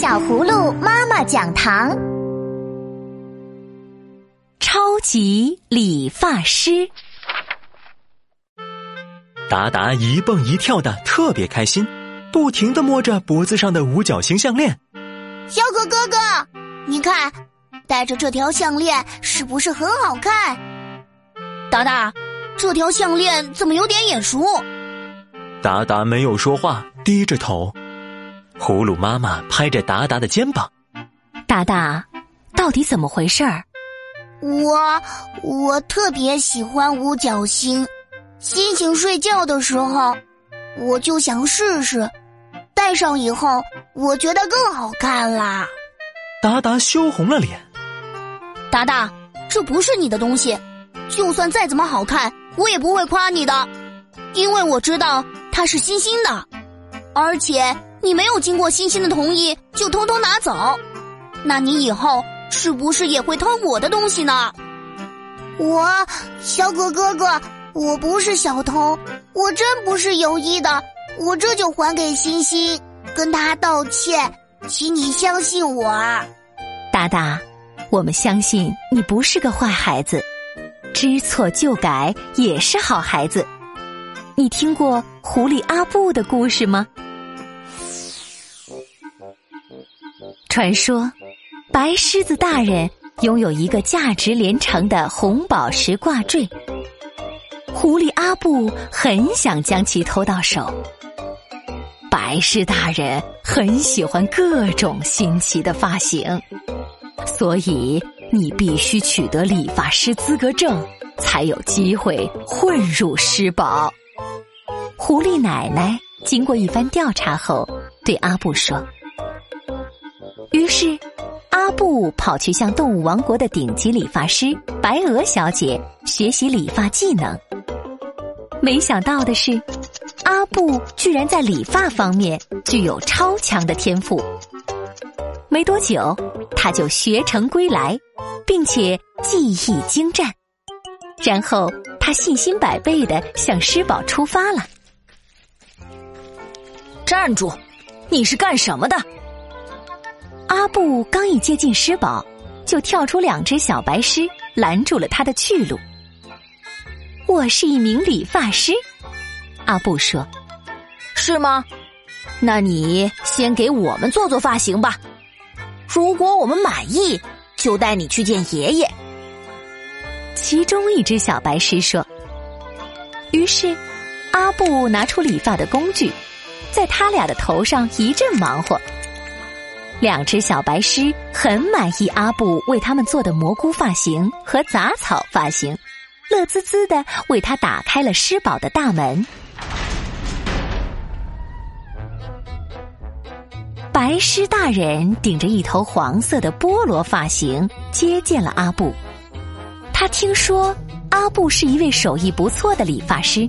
小葫芦妈妈讲堂，超级理发师达达一蹦一跳的，特别开心，不停的摸着脖子上的五角星项链。小可哥哥，你看，戴着这条项链是不是很好看？达达，这条项链怎么有点眼熟？达达没有说话，低着头。葫芦妈妈拍着达达的肩膀：“达达，到底怎么回事儿？”我我特别喜欢五角星，星星睡觉的时候，我就想试试，戴上以后，我觉得更好看啦。达达羞红了脸。达达，这不是你的东西，就算再怎么好看，我也不会夸你的，因为我知道它是星星的，而且。你没有经过欣欣的同意就偷偷拿走，那你以后是不是也会偷我的东西呢？我小可哥哥，我不是小偷，我真不是有意的，我这就还给欣欣，跟他道歉，请你相信我。达达，我们相信你不是个坏孩子，知错就改也是好孩子。你听过狐狸阿布的故事吗？传说，白狮子大人拥有一个价值连城的红宝石挂坠。狐狸阿布很想将其偷到手。白狮大人很喜欢各种新奇的发型，所以你必须取得理发师资格证，才有机会混入狮堡。狐狸奶奶经过一番调查后，对阿布说。是，阿布跑去向动物王国的顶级理发师白鹅小姐学习理发技能。没想到的是，阿布居然在理发方面具有超强的天赋。没多久，他就学成归来，并且技艺精湛。然后，他信心百倍的向狮堡出发了。站住！你是干什么的？阿布刚一接近狮堡，就跳出两只小白狮，拦住了他的去路。我是一名理发师，阿布说：“是吗？那你先给我们做做发型吧。如果我们满意，就带你去见爷爷。”其中一只小白狮说。于是，阿布拿出理发的工具，在他俩的头上一阵忙活。两只小白狮很满意阿布为他们做的蘑菇发型和杂草发型，乐滋滋的为他打开了狮堡的大门。白狮大人顶着一头黄色的菠萝发型接见了阿布，他听说阿布是一位手艺不错的理发师，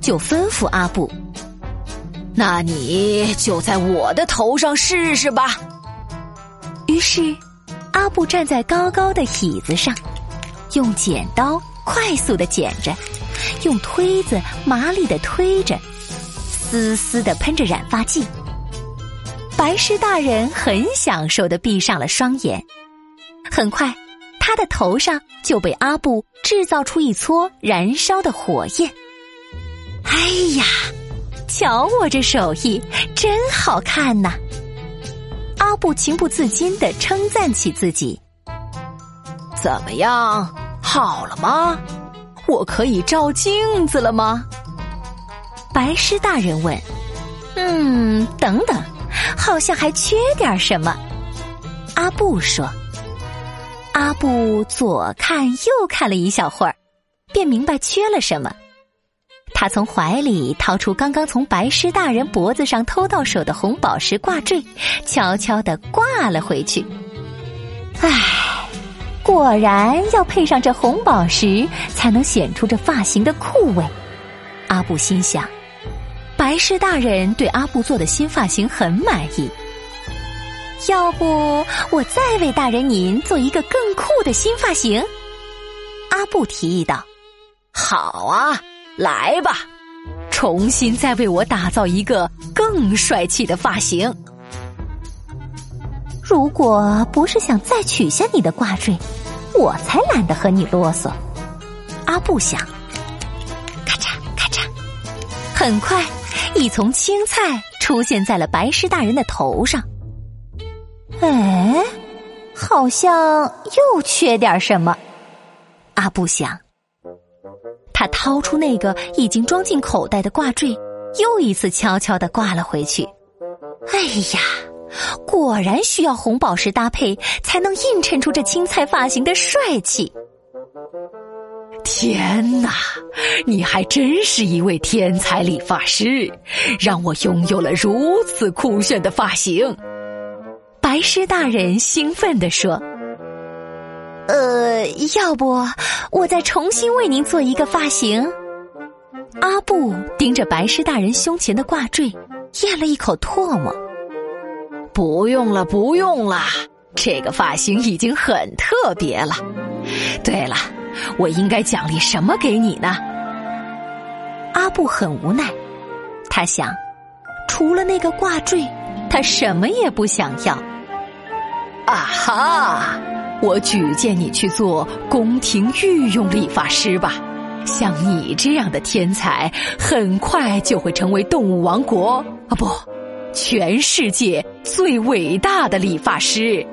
就吩咐阿布：“那你就在我的头上试试吧。”于是，阿布站在高高的椅子上，用剪刀快速的剪着，用推子麻利的推着，丝丝的喷着染发剂。白狮大人很享受的闭上了双眼。很快，他的头上就被阿布制造出一撮燃烧的火焰。哎呀，瞧我这手艺，真好看呐！阿布情不自禁的称赞起自己：“怎么样，好了吗？我可以照镜子了吗？”白狮大人问：“嗯，等等，好像还缺点什么。”阿布说：“阿布左看右看了一小会儿，便明白缺了什么。”他从怀里掏出刚刚从白狮大人脖子上偷到手的红宝石挂坠，悄悄的挂了回去。唉，果然要配上这红宝石，才能显出这发型的酷味。阿布心想，白狮大人对阿布做的新发型很满意。要不我再为大人您做一个更酷的新发型？阿布提议道：“好啊。”来吧，重新再为我打造一个更帅气的发型。如果不是想再取下你的挂坠，我才懒得和你啰嗦。阿布想，咔嚓咔嚓，很快，一丛青菜出现在了白狮大人的头上。哎，好像又缺点什么。阿布想，他掏出那个已经装进口袋的挂坠，又一次悄悄的挂了回去。哎呀！果然需要红宝石搭配，才能映衬出这青菜发型的帅气。天哪，你还真是一位天才理发师，让我拥有了如此酷炫的发型！白狮大人兴奋地说：“呃，要不我再重新为您做一个发型？”阿布盯着白狮大人胸前的挂坠，咽了一口唾沫。不用了，不用了，这个发型已经很特别了。对了，我应该奖励什么给你呢？阿布很无奈，他想，除了那个挂坠，他什么也不想要。啊哈！我举荐你去做宫廷御用理发师吧。像你这样的天才，很快就会成为动物王国啊不。全世界最伟大的理发师，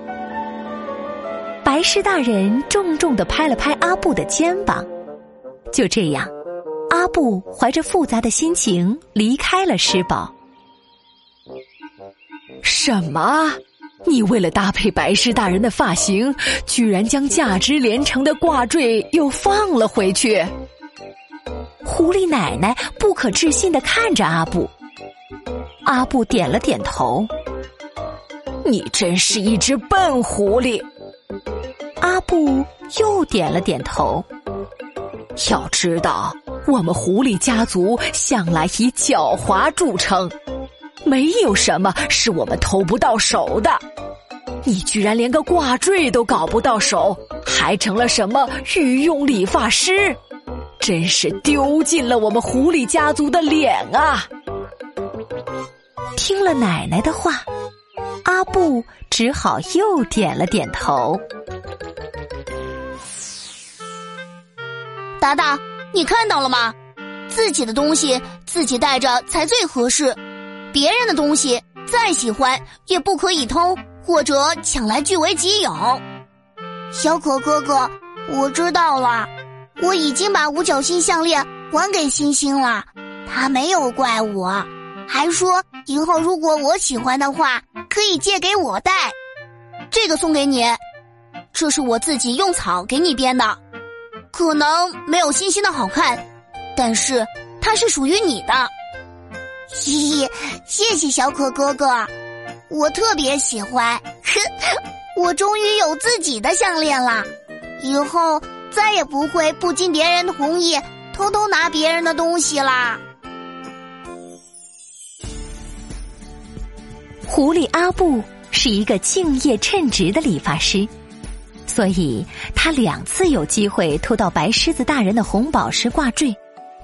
白狮大人重重的拍了拍阿布的肩膀。就这样，阿布怀着复杂的心情离开了狮堡。什么？你为了搭配白狮大人的发型，居然将价值连城的挂坠又放了回去？狐狸奶奶不可置信的看着阿布。阿布点了点头。你真是一只笨狐狸。阿布又点了点头。要知道，我们狐狸家族向来以狡猾著称，没有什么是我们偷不到手的。你居然连个挂坠都搞不到手，还成了什么御用理发师？真是丢尽了我们狐狸家族的脸啊！听了奶奶的话，阿布只好又点了点头。达达，你看到了吗？自己的东西自己带着才最合适，别人的东西再喜欢也不可以偷或者抢来据为己有。小可哥哥，我知道了，我已经把五角星项链还给星星了，他没有怪我。还说以后如果我喜欢的话，可以借给我戴。这个送给你，这是我自己用草给你编的，可能没有星星的好看，但是它是属于你的。嘻嘻，谢谢小可哥哥，我特别喜欢。我终于有自己的项链了，以后再也不会不经别人同意偷偷拿别人的东西啦。狐狸阿布是一个敬业称职的理发师，所以他两次有机会偷到白狮子大人的红宝石挂坠，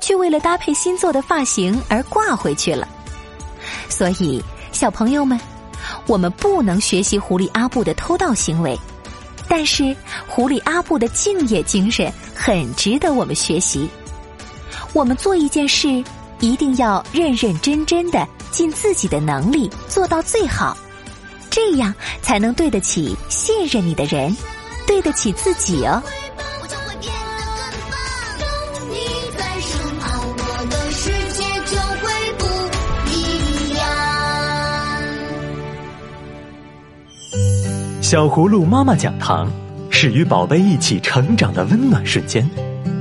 却为了搭配新做的发型而挂回去了。所以，小朋友们，我们不能学习狐狸阿布的偷盗行为，但是狐狸阿布的敬业精神很值得我们学习。我们做一件事，一定要认认真真的。尽自己的能力做到最好，这样才能对得起信任你的人，对得起自己哦。小葫芦妈妈讲堂是与宝贝一起成长的温暖瞬间，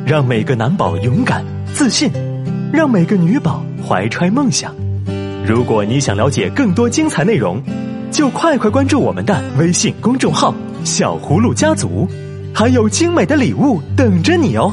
让每个男宝勇敢自信，让每个女宝怀揣梦想。如果你想了解更多精彩内容，就快快关注我们的微信公众号“小葫芦家族”，还有精美的礼物等着你哦。